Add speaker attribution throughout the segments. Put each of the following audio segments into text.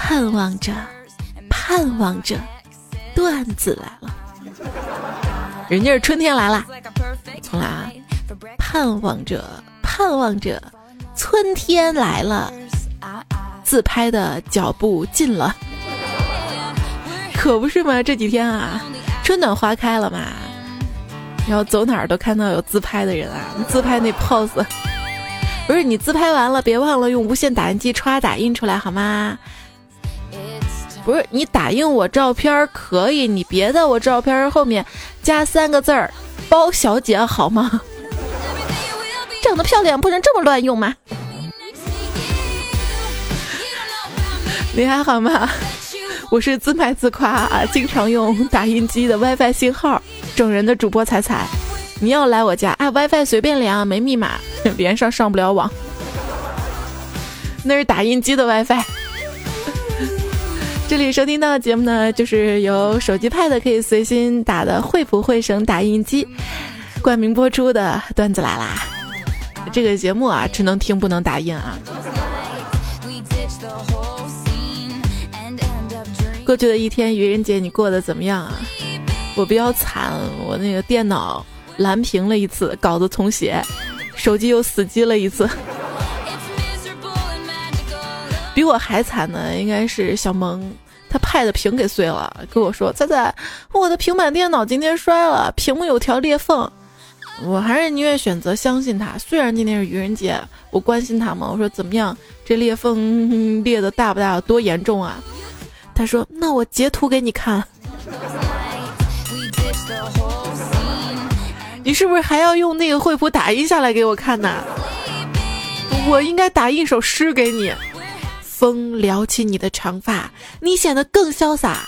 Speaker 1: 盼望着，盼望着，段子来了。人家是春天来了，重来啊！盼望着，盼望着，春天来了。自拍的脚步近了，可不是吗？这几天啊，春暖花开了嘛，然后走哪儿都看到有自拍的人啊，自拍那 pose。不是你自拍完了，别忘了用无线打印机歘打印出来好吗？不是你打印我照片可以，你别在我照片后面加三个字儿“包小姐”好吗？长得漂亮不能这么乱用吗？你还好吗？我是自卖自夸啊，经常用打印机的 WiFi 信号整人的主播彩彩。你要来我家啊？WiFi 随便连啊，没密码，连上上不了网。那是打印机的 WiFi。这里收听到的节目呢，就是由手机派的可以随心打的惠普惠省打印机冠名播出的段子来啦。这个节目啊，只能听不能打印啊。过去的一天，愚人节你过得怎么样啊？我比较惨，我那个电脑。蓝屏了一次，稿子重写，手机又死机了一次。比我还惨的应该是小萌，他 Pad 屏给碎了，跟我说：“仔仔，我的平板电脑今天摔了，屏幕有条裂缝。”我还是宁愿选择相信他，虽然今天是愚人节，我关心他嘛，我说怎么样，这裂缝裂的大不大，多严重啊？他说：“那我截图给你看。”你是不是还要用那个惠普打印下来给我看呢？我应该打印首诗给你。风撩起你的长发，你显得更潇洒；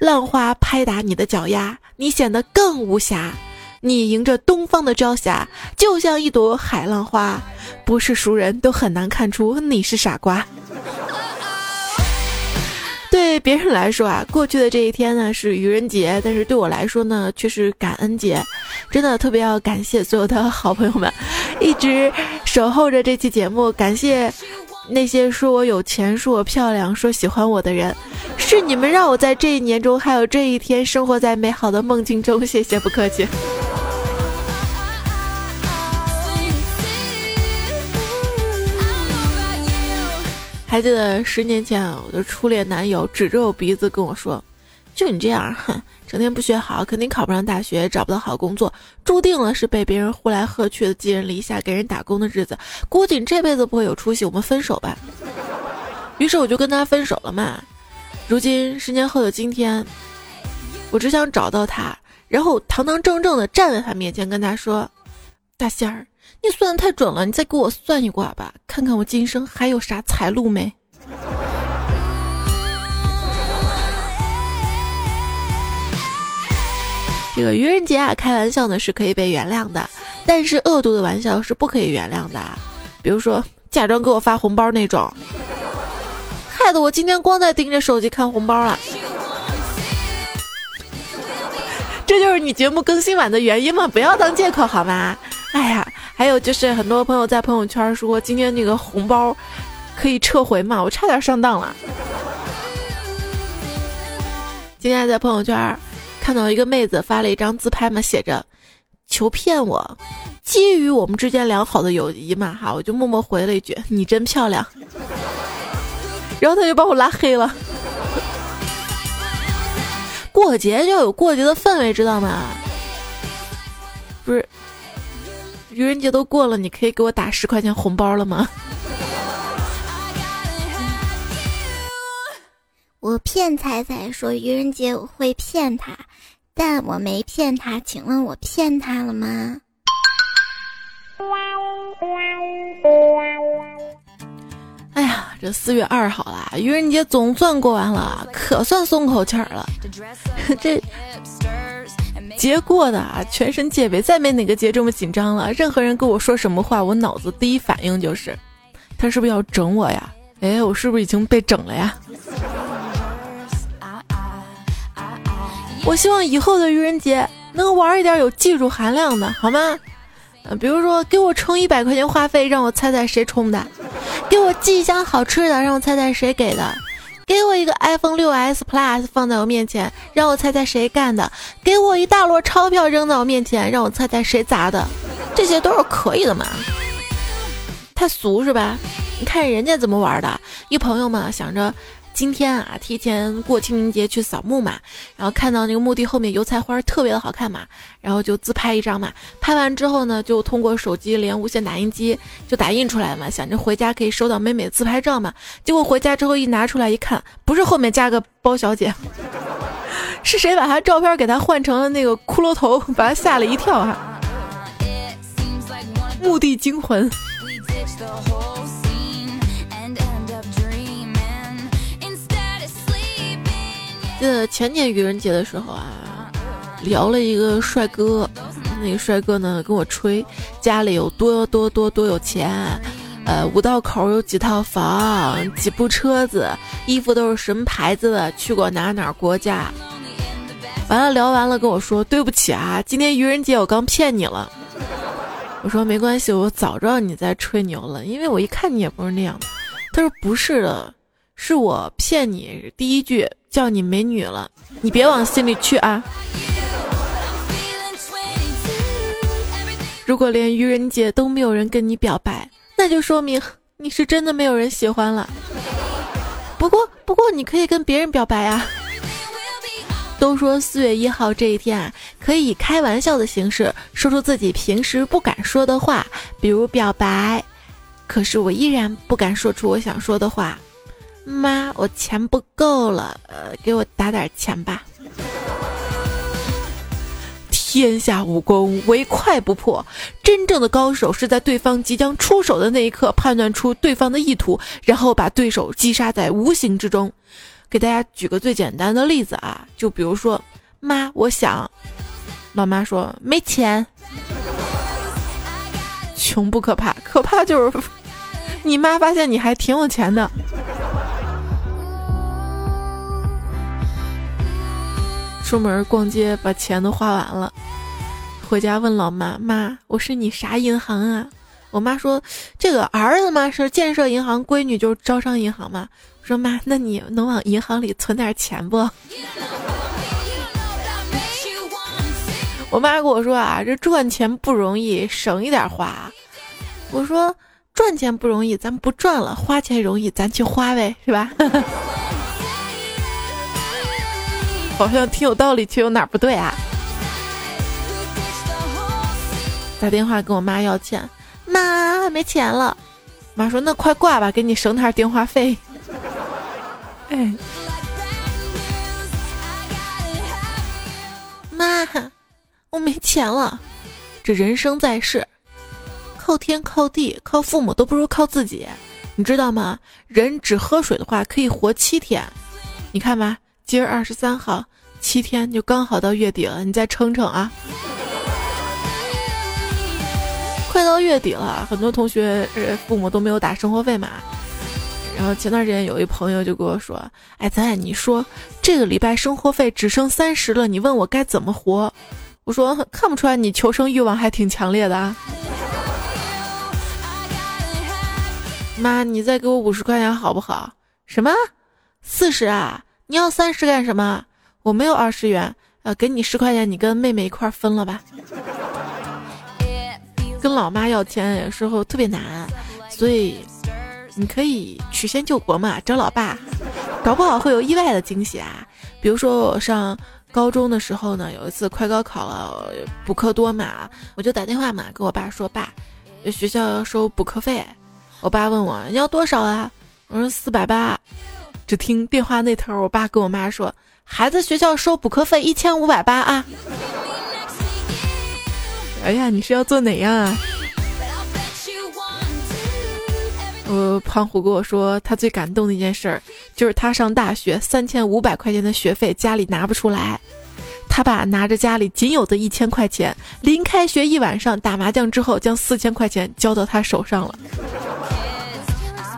Speaker 1: 浪花拍打你的脚丫，你显得更无瑕。你迎着东方的朝霞，就像一朵海浪花。不是熟人都很难看出你是傻瓜。对别人来说啊，过去的这一天呢是愚人节，但是对我来说呢却是感恩节。真的特别要感谢所有的好朋友们，一直守候着这期节目。感谢那些说我有钱、说我漂亮、说喜欢我的人，是你们让我在这一年中还有这一天生活在美好的梦境中。谢谢，不客气。还记得十年前，我的初恋男友指着我鼻子跟我说：“就你这样，哼，整天不学好，肯定考不上大学，找不到好工作，注定了是被别人呼来喝去的寄人篱下，给人打工的日子，估计你这辈子不会有出息。我们分手吧。”于是我就跟他分手了嘛。如今十年后的今天，我只想找到他，然后堂堂正正的站在他面前，跟他说：“大仙儿。”你算的太准了，你再给我算一卦吧，看看我今生还有啥财路没？这个愚人节啊，开玩笑呢是可以被原谅的，但是恶毒的玩笑是不可以原谅的。比如说假装给我发红包那种，害得我今天光在盯着手机看红包了。这就是你节目更新晚的原因吗？不要当借口好吗？哎呀。还有就是很多朋友在朋友圈说今天那个红包可以撤回嘛，我差点上当了。今天在朋友圈看到一个妹子发了一张自拍嘛，写着“求骗我”，基于我们之间良好的友谊嘛，哈，我就默默回了一句“你真漂亮”，然后他就把我拉黑了。过节就有过节的氛围，知道吗？不是。愚人节都过了，你可以给我打十块钱红包了吗？
Speaker 2: 我骗彩彩说愚人节我会骗他，但我没骗他，请问我骗他了吗？
Speaker 1: 哎呀，这四月二号啦，愚人节总算过完了，可算松口气儿了。这。节过的啊，全身戒备，再没哪个节这么紧张了。任何人跟我说什么话，我脑子第一反应就是，他是不是要整我呀？哎，我是不是已经被整了呀？我希望以后的愚人节能玩一点有技术含量的，好吗？呃，比如说给我充一百块钱话费，让我猜猜谁充的；给我寄一箱好吃的，让我猜猜谁给的；给我一个 iPhone 六 S Plus 放在我面前，让我猜猜谁干的；给我一大摞钞票扔在我面前，让我猜猜谁砸的。这些都是可以的嘛？太俗是吧？你看人家怎么玩的？一朋友嘛，想着。今天啊，提前过清明节去扫墓嘛，然后看到那个墓地后面油菜花特别的好看嘛，然后就自拍一张嘛。拍完之后呢，就通过手机连无线打印机就打印出来嘛，想着回家可以收到美美的自拍照嘛。结果回家之后一拿出来一看，不是后面加个包小姐，是谁把她照片给她换成了那个骷髅头，把她吓了一跳哈。墓地惊魂。记得前年愚人节的时候啊，聊了一个帅哥，那个帅哥呢跟我吹家里有多多多多有钱，呃五道口有几套房，几部车子，衣服都是什么牌子的，去过哪哪国家。完了聊完了跟我说对不起啊，今天愚人节我刚骗你了。我说没关系，我早知道你在吹牛了，因为我一看你也不是那样的。他说不是的。是我骗你，第一句叫你美女了，你别往心里去啊。如果连愚人节都没有人跟你表白，那就说明你是真的没有人喜欢了。不过，不过你可以跟别人表白啊。都说四月一号这一天啊，可以以开玩笑的形式说出自己平时不敢说的话，比如表白。可是我依然不敢说出我想说的话。妈，我钱不够了，呃，给我打点钱吧。天下武功唯快不破，真正的高手是在对方即将出手的那一刻判断出对方的意图，然后把对手击杀在无形之中。给大家举个最简单的例子啊，就比如说，妈，我想，老妈说没钱，穷不可怕，可怕就是 你妈发现你还挺有钱的。出门逛街把钱都花完了，回家问老妈：“妈，我是你啥银行啊？”我妈说：“这个儿子嘛是建设银行，闺女就是招商银行嘛。”我说：“妈，那你能往银行里存点钱不？” 我妈跟我说：“啊，这赚钱不容易，省一点花。”我说：“赚钱不容易，咱不赚了；花钱容易，咱去花呗，是吧？” 好像挺有道理，却有哪不对啊？打电话跟我妈要钱，妈没钱了。妈说：“那快挂吧，给你省点电话费。” 哎，妈，我没钱了。这人生在世，靠天靠地靠父母都不如靠自己，你知道吗？人只喝水的话可以活七天，你看吧。今儿二十三号，七天就刚好到月底了，你再撑撑啊！快到月底了，很多同学呃父母都没有打生活费嘛。然后前段时间有一朋友就跟我说：“哎，咱俩你说这个礼拜生活费只剩三十了，你问我该怎么活？”我说：“看不出来你求生欲望还挺强烈的啊。”妈，你再给我五十块钱好不好？什么？四十啊？你要三十干什么？我没有二十元，呃，给你十块钱，你跟妹妹一块分了吧。跟老妈要钱有时候特别难，所以你可以曲线救国嘛，找老爸，搞不好会有意外的惊喜啊。比如说我上高中的时候呢，有一次快高考了，补课多嘛，我就打电话嘛，跟我爸说，爸，学校要收补课费。我爸问我你要多少啊？我说四百八。只听电话那头，我爸跟我妈说：“孩子学校收补课费一千五百八啊！”哎呀，你是要做哪样啊？我胖虎跟我说，他最感动的一件事儿，就是他上大学三千五百块钱的学费家里拿不出来，他爸拿着家里仅有的一千块钱，临开学一晚上打麻将之后，将四千块钱交到他手上了。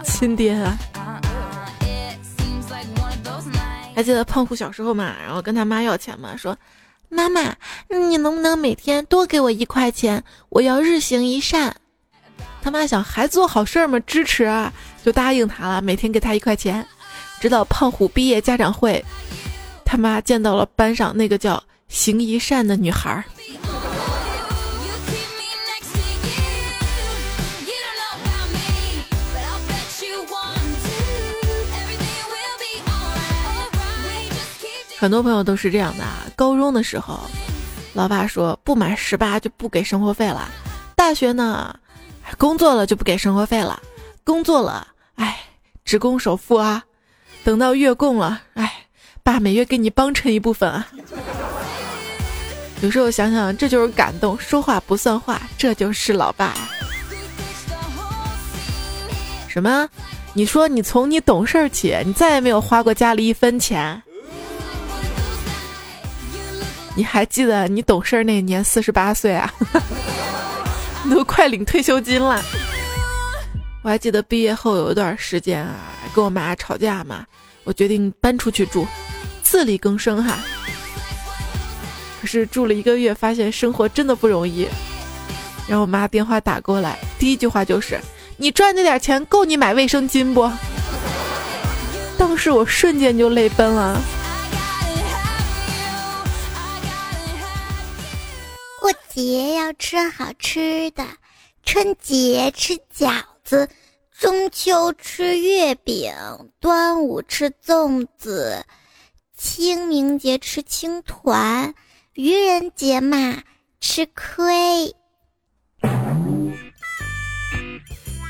Speaker 1: 亲爹啊！还记得胖虎小时候嘛，然后跟他妈要钱嘛，说：“妈妈，你能不能每天多给我一块钱？我要日行一善。”他妈想还做好事儿嘛，支持啊，就答应他了，每天给他一块钱。直到胖虎毕业家长会，他妈见到了班上那个叫行一善的女孩儿。很多朋友都是这样的啊，高中的时候，老爸说不满十八就不给生活费了；大学呢，工作了就不给生活费了；工作了，哎，只供首付啊；等到月供了，哎，爸每月给你帮衬一部分啊。有时候想想，这就是感动，说话不算话，这就是老爸。什么？你说你从你懂事起，你再也没有花过家里一分钱？你还记得你懂事那年四十八岁啊，你 都快领退休金了。我还记得毕业后有一段时间啊，跟我妈吵架嘛，我决定搬出去住，自力更生哈。可是住了一个月，发现生活真的不容易。然后我妈电话打过来，第一句话就是：“你赚那点钱够你买卫生巾不？”当时我瞬间就泪奔了。
Speaker 2: 节要吃好吃的，春节吃饺子，中秋吃月饼，端午吃粽子，清明节吃青团，愚人节嘛吃亏。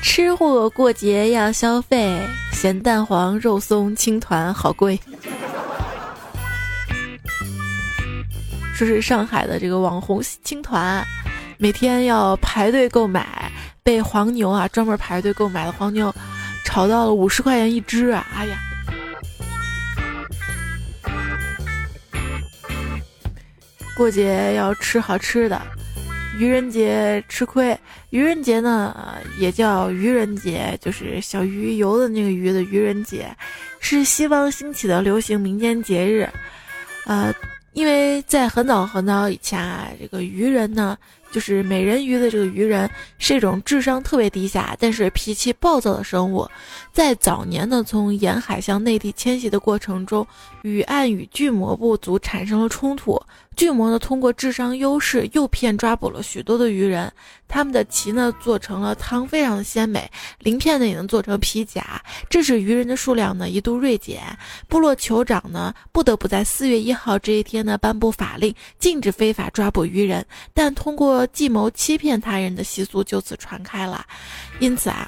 Speaker 1: 吃货过节要消费，咸蛋黄、肉松、青团好贵。说是上海的这个网红青团，每天要排队购买，被黄牛啊专门排队购买的黄牛炒到了五十块钱一只啊！哎呀，过节要吃好吃的，愚人节吃亏。愚人节呢也叫愚人节，就是小鱼游的那个鱼的愚人节，是西方兴起的流行民间节日，呃。因为在很早很早以前啊，这个鱼人呢，就是美人鱼的这个鱼人，是一种智商特别低下，但是脾气暴躁的生物。在早年呢，从沿海向内地迁徙的过程中，与暗与巨魔部族产生了冲突。巨魔呢，通过智商优势诱骗抓捕了许多的鱼人，他们的鳍呢做成了汤，非常的鲜美，鳞片呢也能做成皮甲，致使鱼人的数量呢一度锐减。部落酋长呢不得不在四月一号这一天呢颁布法令，禁止非法抓捕鱼人，但通过计谋欺骗他人的习俗就此传开了。因此啊，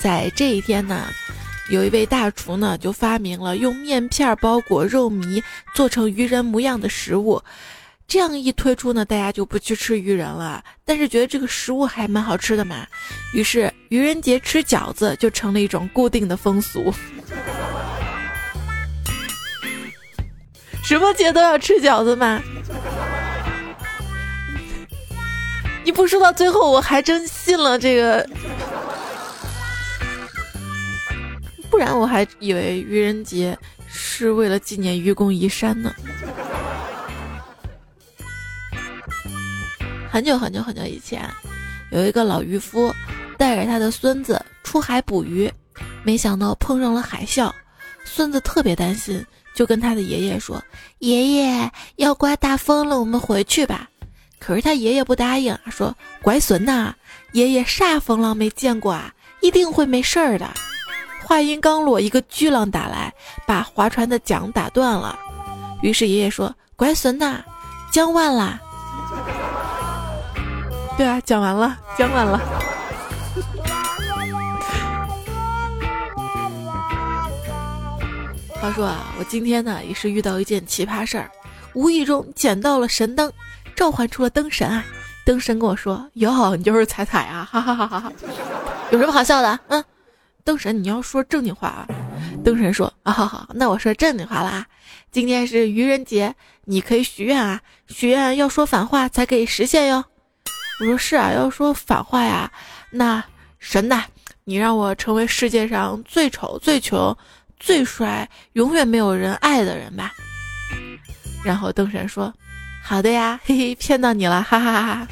Speaker 1: 在这一天呢。有一位大厨呢，就发明了用面片包裹肉糜，做成鱼人模样的食物。这样一推出呢，大家就不去吃鱼人了，但是觉得这个食物还蛮好吃的嘛。于是愚人节吃饺子就成了一种固定的风俗。什么节都要吃饺子吗？你不说到最后，我还真信了这个。不然我还以为愚人节是为了纪念愚公移山呢。很久很久很久以前，有一个老渔夫带着他的孙子出海捕鱼，没想到碰上了海啸，孙子特别担心，就跟他的爷爷说：“爷爷要刮大风了，我们回去吧。”可是他爷爷不答应，说：“乖孙呐，爷爷啥风浪没见过啊，一定会没事儿的。”话音刚落，一个巨浪打来，把划船的桨打断了。于是爷爷说：“乖孙呐，桨完啦。”对啊，讲完了，讲完了。话说啊，我今天呢也是遇到一件奇葩事儿，无意中捡到了神灯，召唤出了灯神啊。灯神跟我说：“哟，你就是彩彩啊，哈哈哈哈哈，有什么好笑的？嗯。”灯神，你要说正经话啊！灯神说：“啊，好好，那我说正经话了啊！今天是愚人节，你可以许愿啊，许愿要说反话才可以实现哟。”我说：“是啊，要说反话呀。那神呐，你让我成为世界上最丑、最穷、最帅、永远没有人爱的人吧。”然后灯神说：“好的呀，嘿嘿，骗到你了，哈哈哈哈。”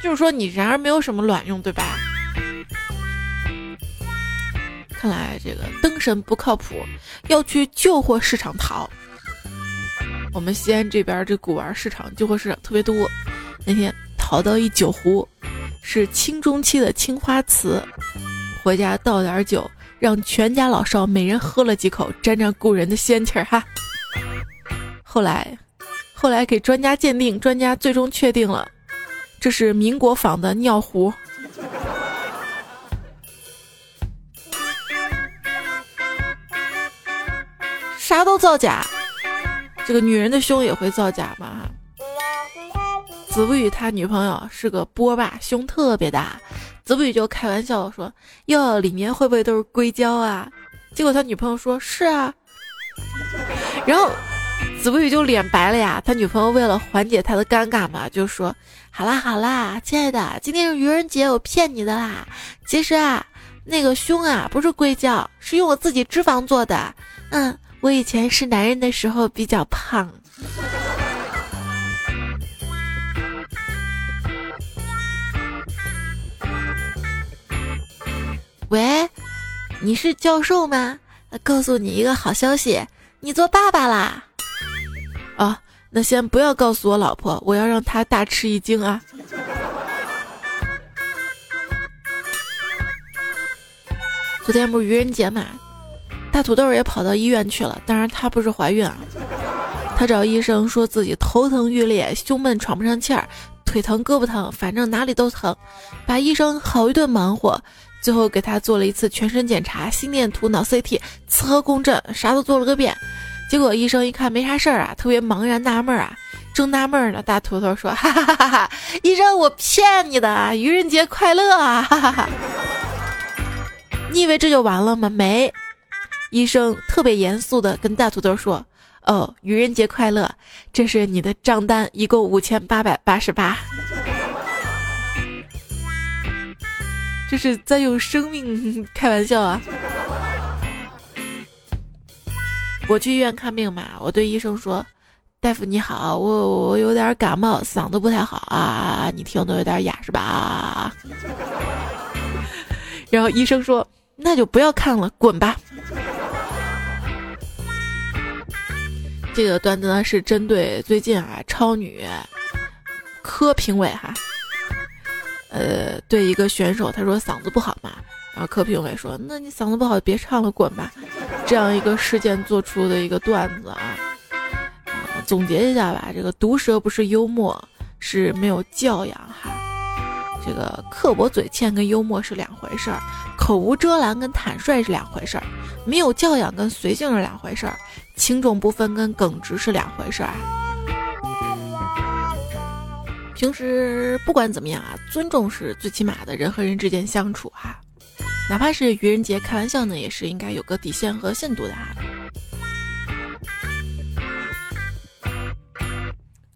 Speaker 1: 就是说你然而没有什么卵用，对吧？看来这个灯神不靠谱，要去旧货市场淘。我们西安这边这古玩市场旧货市场特别多，那天淘到一酒壶，是清中期的青花瓷，回家倒点酒，让全家老少每人喝了几口，沾沾故人的仙气儿哈。后来，后来给专家鉴定，专家最终确定了，这是民国仿的尿壶。啥都造假，这个女人的胸也会造假吗？子不语他女朋友是个波霸，胸特别大，子不语就开玩笑说：“哟，里面会不会都是硅胶啊？”结果他女朋友说：“是啊。”然后子不语就脸白了呀。他女朋友为了缓解他的尴尬嘛，就说：“好啦好啦，亲爱的，今天是愚人节，我骗你的啦。其实啊，那个胸啊不是硅胶，是用我自己脂肪做的。嗯。”我以前是男人的时候比较胖。喂，你是教授吗？告诉你一个好消息，你做爸爸啦！啊，那先不要告诉我老婆，我要让她大吃一惊啊！昨天不是愚人节嘛？大土豆也跑到医院去了，当然她不是怀孕啊。她找医生说自己头疼欲裂、胸闷喘不上气儿、腿疼胳膊疼，反正哪里都疼，把医生好一顿忙活。最后给她做了一次全身检查，心电图、脑 CT、磁核共振，啥都做了个遍。结果医生一看没啥事儿啊，特别茫然纳闷啊，正纳闷呢，大土豆说：“哈哈哈哈，医生我骗你的，愚人节快乐啊！哈哈哈，你以为这就完了吗？没。”医生特别严肃的跟大土豆说：“哦，愚人节快乐！这是你的账单，一共五千八百八十八。这是在用生命开玩笑啊！”我去医院看病嘛，我对医生说：“大夫你好，我我有点感冒，嗓子不太好啊，你听的有点哑是吧？” 然后医生说：“那就不要看了，滚吧。”这个段子呢是针对最近啊超女科评委哈，呃，对一个选手他说嗓子不好嘛，然后科评委说那你嗓子不好别唱了滚吧，这样一个事件做出的一个段子啊，总结一下吧，这个毒舌不是幽默，是没有教养哈，这个刻薄嘴欠跟幽默是两回事儿。口无遮拦跟坦率是两回事儿，没有教养跟随性是两回事儿，轻重不分跟耿直是两回事儿。平时不管怎么样啊，尊重是最起码的，人和人之间相处哈，哪怕是愚人节开玩笑呢，也是应该有个底线和限度的哈。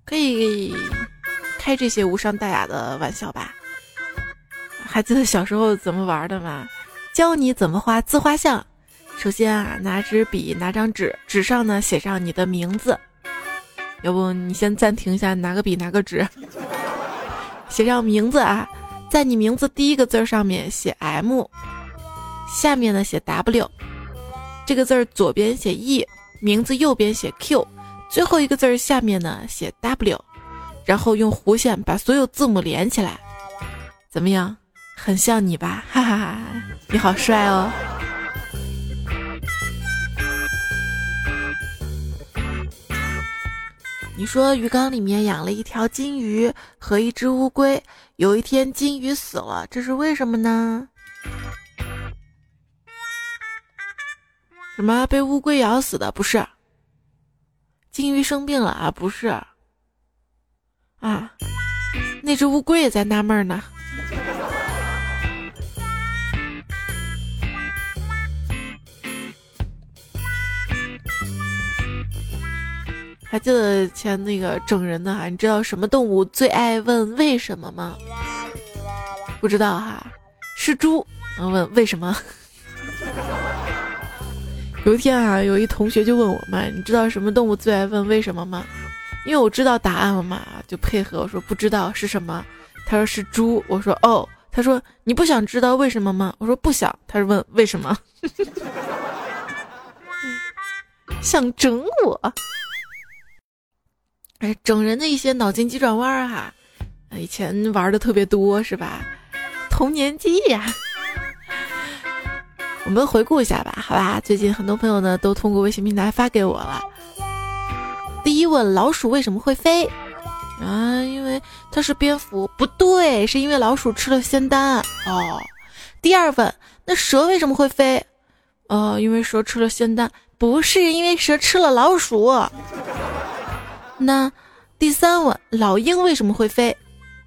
Speaker 1: 可以开这些无伤大雅的玩笑吧？还记得小时候怎么玩的吗？教你怎么画自画像。首先啊，拿支笔，拿张纸，纸上呢写上你的名字。要不你先暂停一下，拿个笔，拿个纸，写上名字啊。在你名字第一个字上面写 M，下面呢写 W，这个字儿左边写 E，名字右边写 Q，最后一个字儿下面呢写 W，然后用弧线把所有字母连起来，怎么样？很像你吧，哈哈哈！你好帅哦。你说鱼缸里面养了一条金鱼和一只乌龟，有一天金鱼死了，这是为什么呢？什么被乌龟咬死的？不是，金鱼生病了啊？不是，啊，那只乌龟也在纳闷呢。还记得前那个整人的哈？你知道什么动物最爱问为什么吗？不知道哈，是猪。然后问为什么？有一天啊，有一同学就问我嘛，你知道什么动物最爱问为什么吗？因为我知道答案了嘛，就配合我说不知道是什么。他说是猪。我说哦。他说你不想知道为什么吗？我说不想。他是问为什么？想整我？哎，整人的一些脑筋急转弯哈，以前玩的特别多是吧？童年记忆呀。我们回顾一下吧，好吧？最近很多朋友呢都通过微信平台发给我了。第一问：老鼠为什么会飞？啊，因为它是蝙蝠。不对，是因为老鼠吃了仙丹。哦。第二问：那蛇为什么会飞？呃，因为蛇吃了仙丹。不是，因为蛇吃了老鼠。那第三问：老鹰为什么会飞？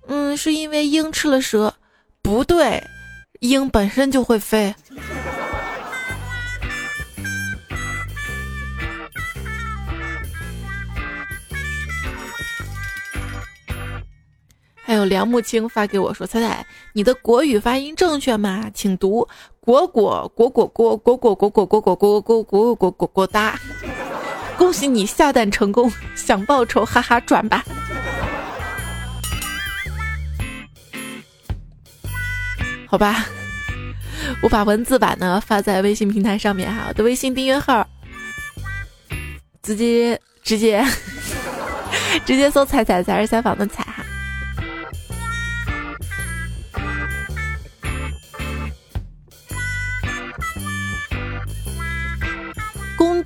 Speaker 1: 嗯，是因为鹰吃了蛇。不对，鹰本身就会飞。还有梁木青发给我说：“彩彩，你的国语发音正确吗？请读果果果果果果果果果果果果果果果果果哒！恭喜你下蛋成功，想报仇哈哈转吧。好吧，我把文字版呢发在微信平台上面哈，我的微信订阅号，直接直接直接搜‘彩彩才是采访的彩’哈。”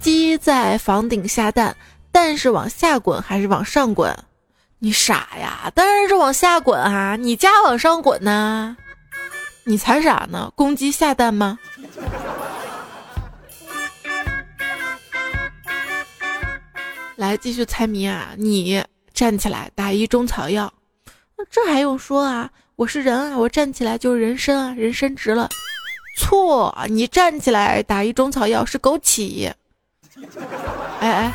Speaker 1: 鸡在房顶下蛋，蛋是往下滚还是往上滚？你傻呀，当然是往下滚啊！你家往上滚呢？你才傻呢！公鸡下蛋吗？来继续猜谜啊！你站起来打一中草药，这还用说啊？我是人啊，我站起来就是人参啊，人参值了。错，你站起来打一中草药是枸杞。哎哎！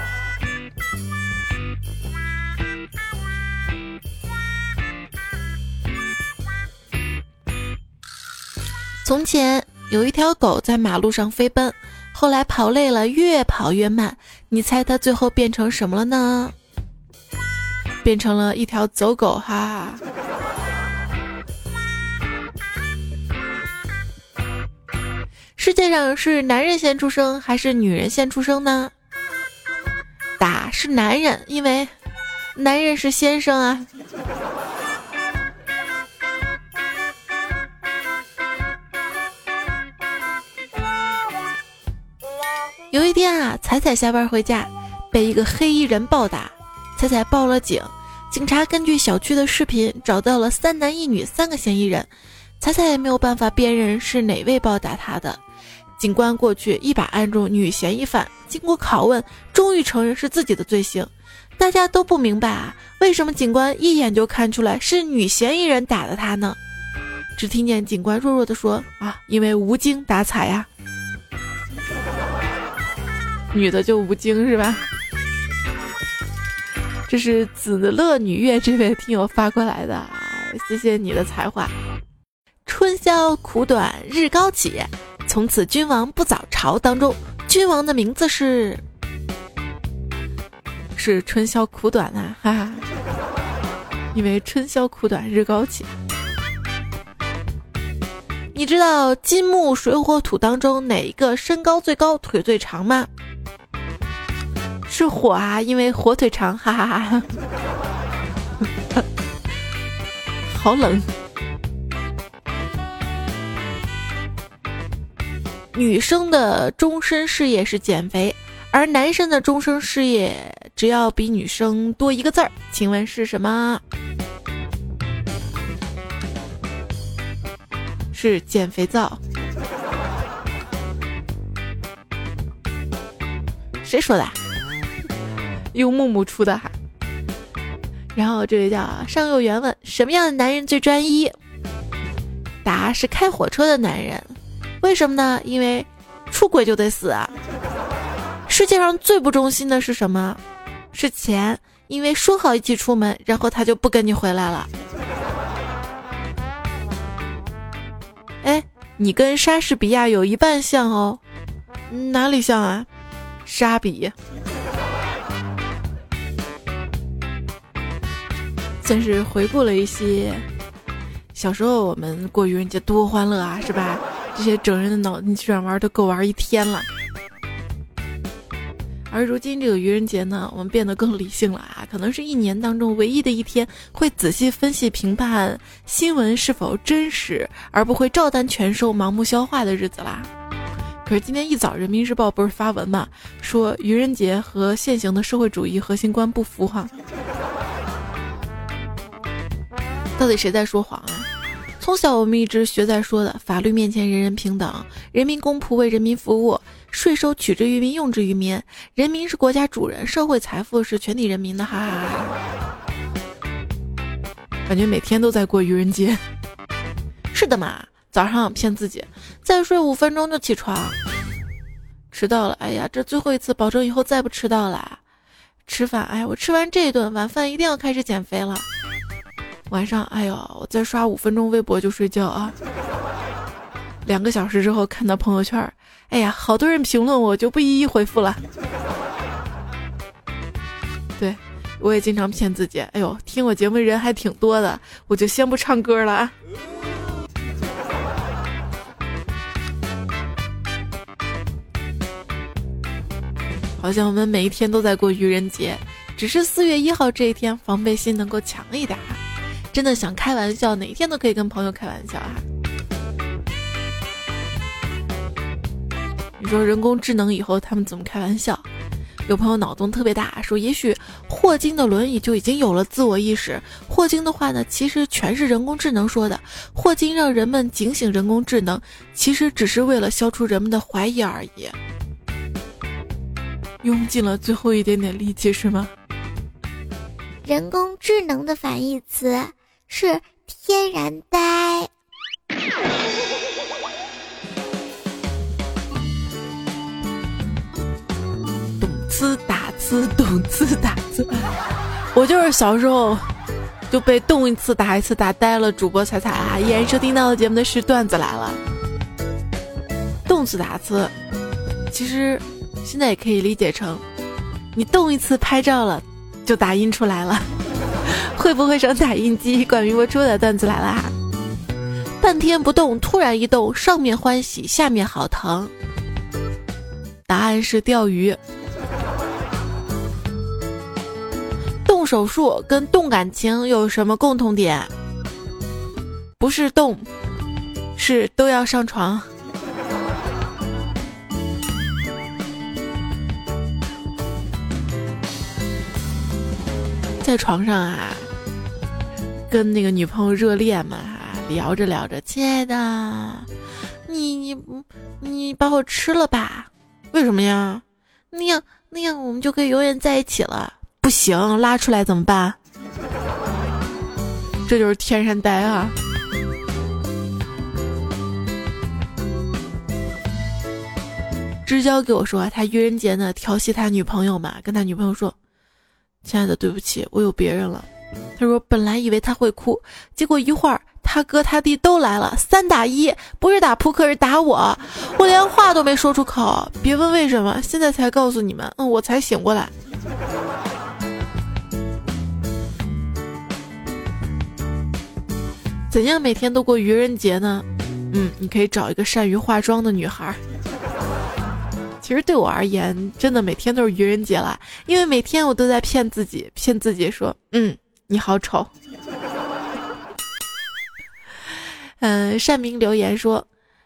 Speaker 1: 从前有一条狗在马路上飞奔，后来跑累了，越跑越慢。你猜它最后变成什么了呢？变成了一条走狗，哈！世界上是男人先出生还是女人先出生呢？答是男人，因为男人是先生啊。有一天啊，彩彩下班回家，被一个黑衣人暴打，彩彩报了警。警察根据小区的视频找到了三男一女三个嫌疑人，彩彩也没有办法辨认是哪位暴打她的。警官过去一把按住女嫌疑犯，经过拷问，终于承认是自己的罪行。大家都不明白啊，为什么警官一眼就看出来是女嫌疑人打的他呢？只听见警官弱弱的说：“啊，因为无精打采呀，女的就无精是吧？”这是子乐女月这位听友发过来的，谢谢你的才华。春宵苦短日高起。从此君王不早朝当中，君王的名字是是春宵苦短啊，哈哈，因为春宵苦短日高起。你知道金木水火土当中哪一个身高最高、腿最长吗？是火啊，因为火腿长，哈哈哈，好冷。女生的终身事业是减肥，而男生的终身事业只要比女生多一个字儿，请问是什么？是减肥皂。谁说的？用木木出的哈。然后这位叫上右原问：什么样的男人最专一？答是开火车的男人。为什么呢？因为出轨就得死啊！世界上最不忠心的是什么？是钱。因为说好一起出门，然后他就不跟你回来了。哎，你跟莎士比亚有一半像哦，哪里像啊？莎比，算是回顾了一些小时候我们过愚人节多欢乐啊，是吧？这些整人的脑筋急转弯都够玩一天了。而如今这个愚人节呢，我们变得更理性了啊，可能是一年当中唯一的一天会仔细分析评判新闻是否真实，而不会照单全收、盲目消化的日子啦。可是今天一早，《人民日报》不是发文嘛，说愚人节和现行的社会主义核心观不符哈。到底谁在说谎啊？从小我们一直学在说的，法律面前人人平等，人民公仆为人民服务，税收取之于民，用之于民，人民是国家主人，社会财富是全体人民的，哈哈哈。感觉每天都在过愚人节。是的嘛，早上骗自己再睡五分钟就起床，迟到了，哎呀，这最后一次，保证以后再不迟到了。吃饭，哎，我吃完这顿晚饭一定要开始减肥了。晚上，哎呦，我再刷五分钟微博就睡觉啊。两个小时之后看到朋友圈，哎呀，好多人评论我，就不一一回复了。对，我也经常骗自己，哎呦，听我节目人还挺多的，我就先不唱歌了啊。好像我们每一天都在过愚人节，只是四月一号这一天防备心能够强一点。真的想开玩笑，哪天都可以跟朋友开玩笑哈。你说人工智能以后他们怎么开玩笑？有朋友脑洞特别大，说也许霍金的轮椅就已经有了自我意识。霍金的话呢，其实全是人工智能说的。霍金让人们警醒人工智能，其实只是为了消除人们的怀疑而已。用尽了最后一点点力气是吗？
Speaker 2: 人工智能的反义词。是天然呆，
Speaker 1: 动次打次，动次打次。我就是小时候就被动一次打一次打呆了。主播彩彩啊，依然收听到的节目的是段子来了。动次打次，其实现在也可以理解成，你动一次拍照了，就打印出来了。会不会上打印机？关于我出的段子来啦！半天不动，突然一动，上面欢喜，下面好疼。答案是钓鱼。动手术跟动感情有什么共同点？不是动，是都要上床。在床上啊。跟那个女朋友热恋嘛，聊着聊着，亲爱的，你你你把我吃了吧？为什么呀？那样那样我们就可以永远在一起了。不行，拉出来怎么办？这就是天然呆啊！知交给我说，他愚人节呢调戏他女朋友嘛，跟他女朋友说：“亲爱的，对不起，我有别人了。”他说：“本来以为他会哭，结果一会儿他哥他弟都来了，三打一，不是打扑克，是打我，我连话都没说出口。别问为什么，现在才告诉你们，嗯，我才醒过来。怎样每天都过愚人节呢？嗯，你可以找一个善于化妆的女孩。其实对我而言，真的每天都是愚人节了，因为每天我都在骗自己，骗自己说，嗯。”你好丑，嗯，善明留言说，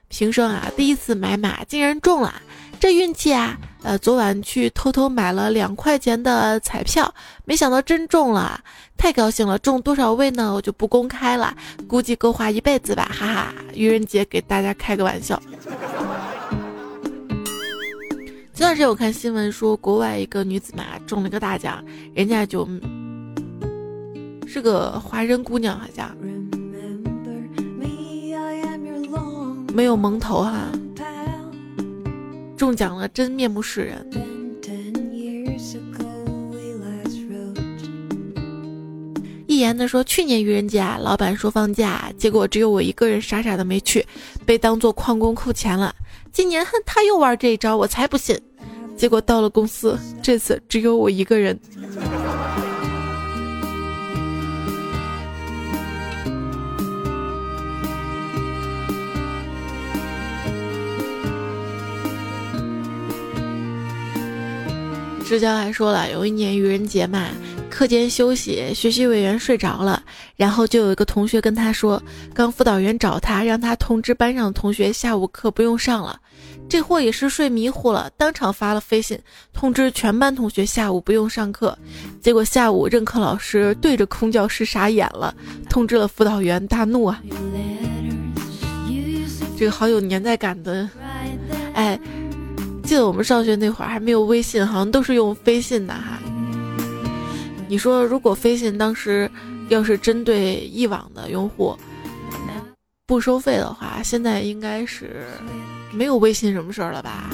Speaker 1: 平生啊第一次买马竟然中了，这运气啊，呃，昨晚去偷偷买了两块钱的彩票，没想到真中了，太高兴了，中多少位呢？我就不公开了，估计够花一辈子吧，哈哈，愚人节给大家开个玩笑。前段时间我看新闻说，国外一个女子嘛中了个大奖，人家就。是个华人姑娘，好像没有蒙头哈，中奖了，真面目示人。一言的说，去年愚人节啊，老板说放假，结果只有我一个人傻傻的没去，被当做旷工扣钱了。今年哼，他又玩这一招，我才不信。结果到了公司，这次只有我一个人。志娇还说了，有一年愚人节嘛，课间休息，学习委员睡着了，然后就有一个同学跟他说，刚辅导员找他，让他通知班上的同学下午课不用上了。这货也是睡迷糊了，当场发了飞信通知全班同学下午不用上课。结果下午任课老师对着空教室傻眼了，通知了辅导员，大怒啊！这个好有年代感的，哎。记得我们上学那会儿还没有微信，好像都是用飞信的哈。你说如果飞信当时要是针对一网的用户不收费的话，现在应该是没有微信什么事儿了吧？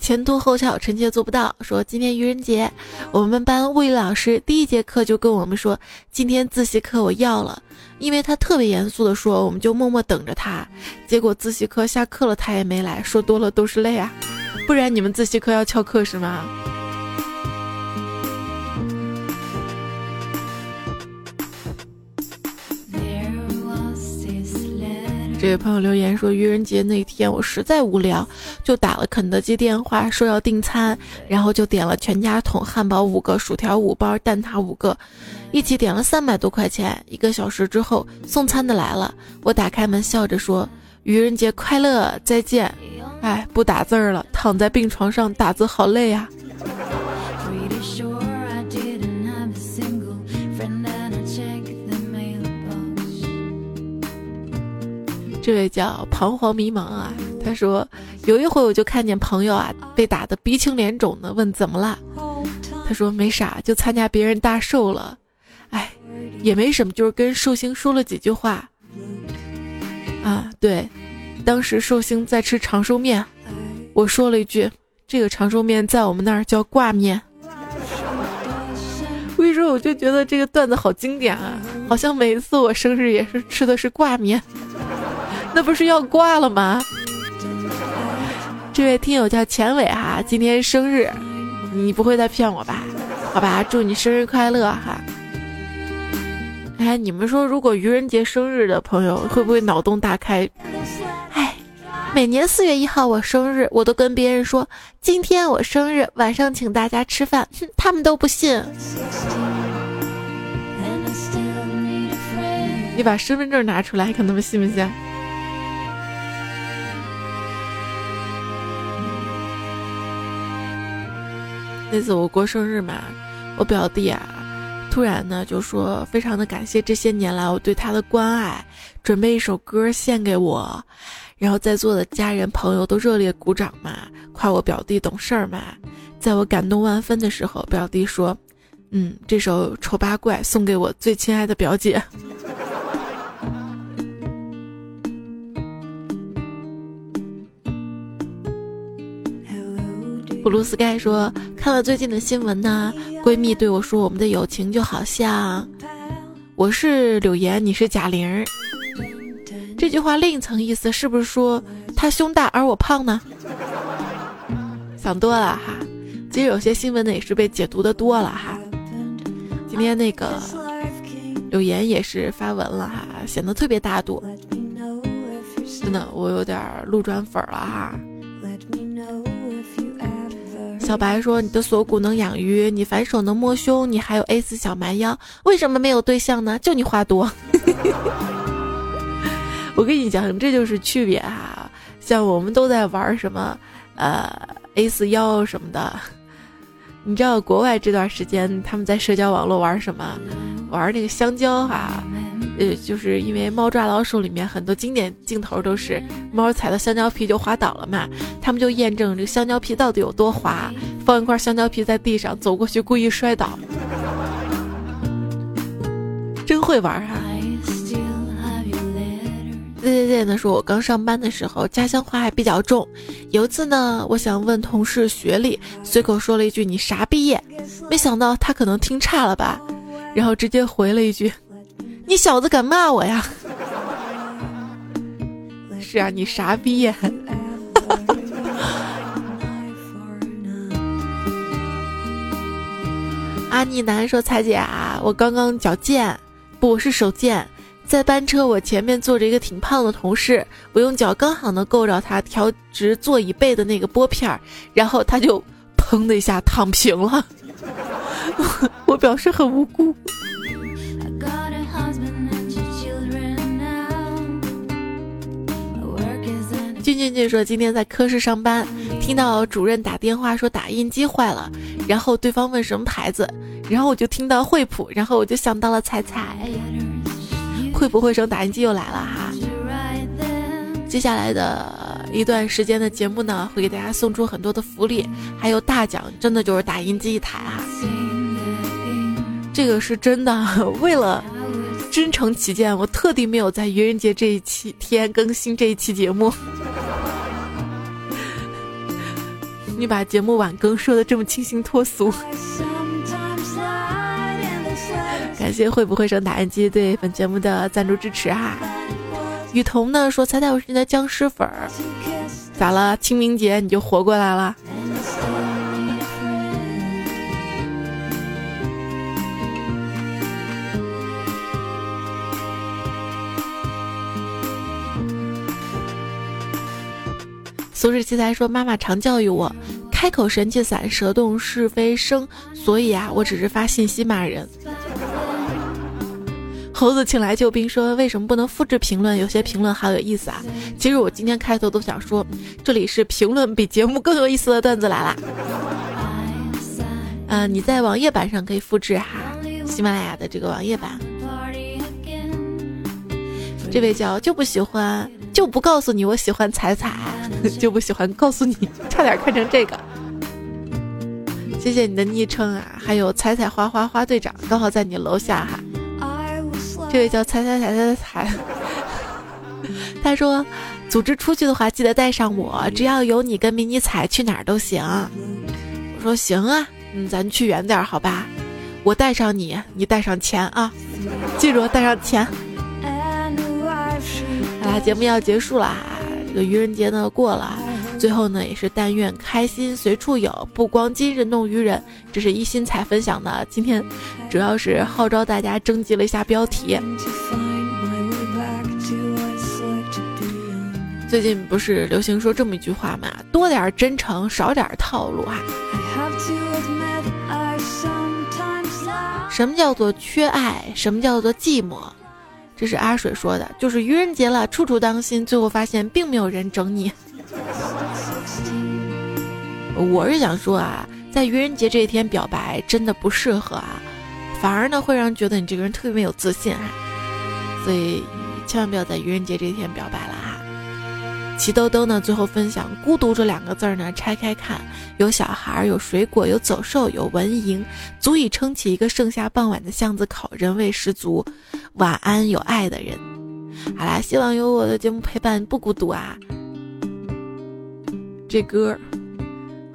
Speaker 1: 前凸后翘，臣妾做不到。说今天愚人节，我们班物理老师第一节课就跟我们说，今天自习课我要了，因为他特别严肃的说，我们就默默等着他。结果自习课下课了，他也没来，说多了都是泪啊，不然你们自习课要翘课是吗？这位朋友留言说，愚人节那天我实在无聊，就打了肯德基电话说要订餐，然后就点了全家桶汉堡五个、薯条五包、蛋挞五个，一起点了三百多块钱。一个小时之后，送餐的来了，我打开门笑着说：“愚人节快乐，再见。”哎，不打字儿了，躺在病床上打字好累啊。这位叫彷徨迷茫啊，他说有一回我就看见朋友啊被打得鼻青脸肿的，问怎么了？他说没啥，就参加别人大寿了，哎，也没什么，就是跟寿星说了几句话。啊，对，当时寿星在吃长寿面，我说了一句，这个长寿面在我们那儿叫挂面。我跟你说，我就觉得这个段子好经典啊，好像每一次我生日也是吃的是挂面。那不是要挂了吗？这位听友叫钱伟哈，今天生日，你不会再骗我吧？好吧，祝你生日快乐哈！哎，你们说，如果愚人节生日的朋友会不会脑洞大开？每年四月一号我生日，我都跟别人说今天我生日，晚上请大家吃饭，哼，他们都不信。你把身份证拿出来，看他们信不信？那次我过生日嘛，我表弟啊，突然呢就说非常的感谢这些年来我对他的关爱，准备一首歌献给我，然后在座的家人朋友都热烈鼓掌嘛，夸我表弟懂事儿嘛。在我感动万分的时候，表弟说：“嗯，这首丑八怪送给我最亲爱的表姐。” 布鲁斯盖说：“看了最近的新闻呢，闺蜜对我说，我们的友情就好像我是柳岩，你是贾玲。这句话另一层意思是不是说他胸大而我胖呢？想多了哈。其实有些新闻呢也是被解读的多了哈。今天那个柳岩也是发文了哈，显得特别大度。真的，我有点路转粉了哈。”小白说：“你的锁骨能养鱼，你反手能摸胸，你还有 A 四小蛮腰，为什么没有对象呢？就你话多。我跟你讲，这就是区别哈。像我们都在玩什么，呃，A 四腰什么的。你知道国外这段时间他们在社交网络玩什么？玩那个香蕉哈。”呃，就是因为《猫抓老鼠》里面很多经典镜头都是猫踩到香蕉皮就滑倒了嘛，他们就验证这个香蕉皮到底有多滑，放一块香蕉皮在地上，走过去故意摔倒，真会玩哈。对对对，那说我刚上班的时候，家乡话还比较重。有一次呢，我想问同事学历，随口说了一句“你啥毕业”，没想到他可能听差了吧，然后直接回了一句。你小子敢骂我呀？是啊，你啥毕业？阿妮男说：“彩姐啊，我刚刚脚贱，不是手贱，在班车，我前面坐着一个挺胖的同事，我用脚刚好能够着他调直座椅背的那个拨片儿，然后他就砰的一下躺平了。我表示很无辜。俊俊俊说：“今天在科室上班，听到主任打电话说打印机坏了，然后对方问什么牌子，然后我就听到惠普，然后我就想到了彩彩。会不会省打印机又来了哈？接下来的一段时间的节目呢，会给大家送出很多的福利，还有大奖，真的就是打印机一台哈。这个是真的，为了。”真诚起见，我特地没有在愚人节这一期天更新这一期节目。你把节目晚更说的这么清新脱俗，感谢会不会省打印机对本节目的赞助支持哈。雨桐呢说：“猜猜我是你的僵尸粉儿，咋了？清明节你就活过来了？”苏轼奇才说：“妈妈常教育我，开口神气散，舌动是非生。所以啊，我只是发信息骂人。”猴子请来救兵说：“为什么不能复制评论？有些评论好有意思啊！”其实我今天开头都想说，这里是评论比节目更有意思的段子来啦。嗯，你在网页版上可以复制哈，喜马拉雅的这个网页版。这位叫就不喜欢。就不告诉你我喜欢彩彩，就不喜欢告诉你，差点看成这个。谢谢你的昵称啊，还有彩彩花花花队长刚好在你楼下哈。这位叫彩彩彩彩彩，他说组织出去的话记得带上我，只要有你跟迷你彩去哪儿都行。我说行啊，嗯，咱去远点好吧？我带上你，你带上钱啊，记住带上钱。好啦，节目要结束了，这个愚人节呢过了，最后呢也是但愿开心随处有，不光今日弄愚人。这是一心才分享的，今天主要是号召大家征集了一下标题。最近不是流行说这么一句话嘛，多点真诚，少点套路哈。什么叫做缺爱？什么叫做寂寞？这是阿水说的，就是愚人节了，处处当心，最后发现并没有人整你。我是想说啊，在愚人节这一天表白真的不适合啊，反而呢会让人觉得你这个人特别没有自信啊，所以千万不要在愚人节这一天表白了啊。齐兜兜呢最后分享孤独这两个字儿呢拆开看，有小孩，有水果，有走兽，有蚊蝇，足以撑起一个盛夏傍晚的巷子口，人味十足。晚安，有爱的人。好啦，希望有我的节目陪伴，不孤独啊。这歌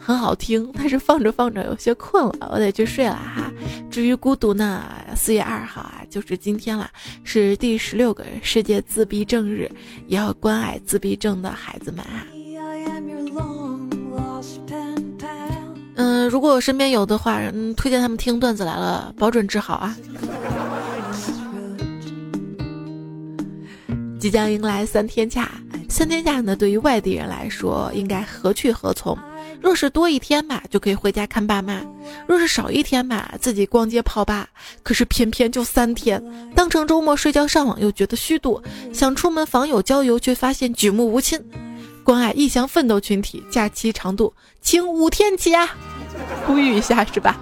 Speaker 1: 很好听，但是放着放着有些困了，我得去睡了哈。至于孤独呢，四月二号啊，就是今天了，是第十六个世界自闭症日，也要关爱自闭症的孩子们啊。嗯，如果我身边有的话，嗯，推荐他们听段子来了，保准治好啊。即将迎来三天假，三天假呢，对于外地人来说应该何去何从？若是多一天吧，就可以回家看爸妈；若是少一天吧，自己逛街泡吧。可是偏偏就三天，当成周末睡觉上网又觉得虚度，想出门访友郊游却发现举目无亲。关爱异乡奋斗群体，假期长度请五天起啊！呼吁一下是吧？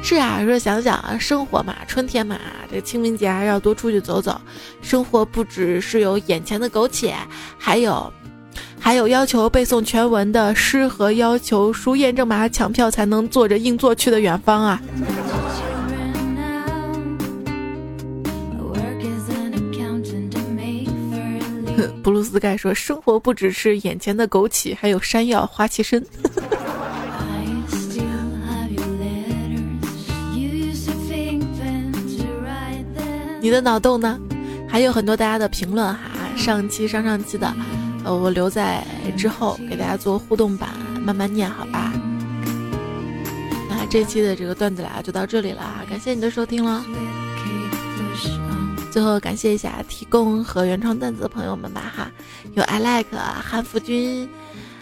Speaker 1: 是啊，说想想啊，生活嘛，春天嘛，这清明节还是要多出去走走。生活不只是有眼前的苟且，还有，还有要求背诵全文的诗和要求输验证码抢票才能坐着硬座去的远方啊。布鲁斯盖说，生活不只是眼前的枸杞，还有山药花旗参。你的脑洞呢？还有很多大家的评论哈，上期、上上期的，呃，我留在之后给大家做互动版，慢慢念，好吧？那这期的这个段子啦，就到这里了，感谢你的收听了。最后感谢一下提供和原创段子的朋友们吧哈，有 I like 韩福君，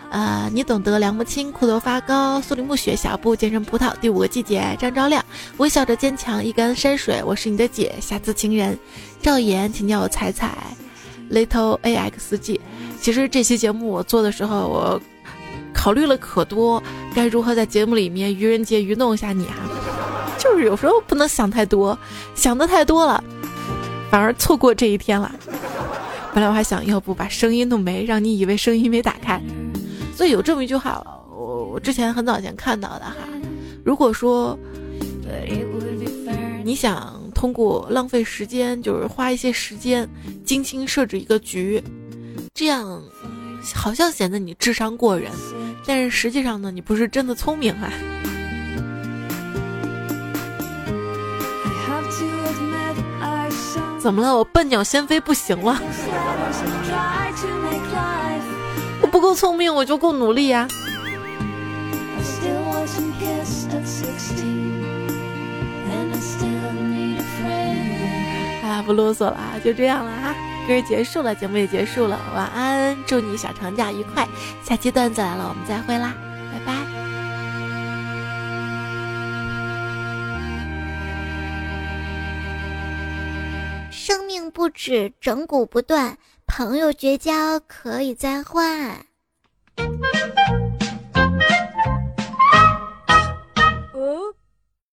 Speaker 1: 呃，你懂得，梁木青，骷头发高，苏林暮雪，小布，健身葡萄，第五个季节，张昭亮，微笑着坚强，一干山水，我是你的姐，瑕疵情人，赵岩，请叫我彩彩，little axg，其实这期节目我做的时候，我考虑了可多，该如何在节目里面愚人节愚弄一下你哈，就是有时候不能想太多，想的太多了。反而错过这一天了。本来我还想要不把声音弄没，让你以为声音没打开。所以有这么一句话，我我之前很早前看到的哈。如果说你想通过浪费时间，就是花一些时间精心设置一个局，这样好像显得你智商过人，但是实际上呢，你不是真的聪明啊。怎么了？我笨鸟先飞不行了？我不够聪明，我就够努力呀！啊，不啰嗦了啊，就这样了哈，歌结束了，节目也结束了，晚安，祝你小长假愉快，下期段子来了，我们再会啦，拜拜。
Speaker 2: 生命不止，整蛊不断，朋友绝交可以再换。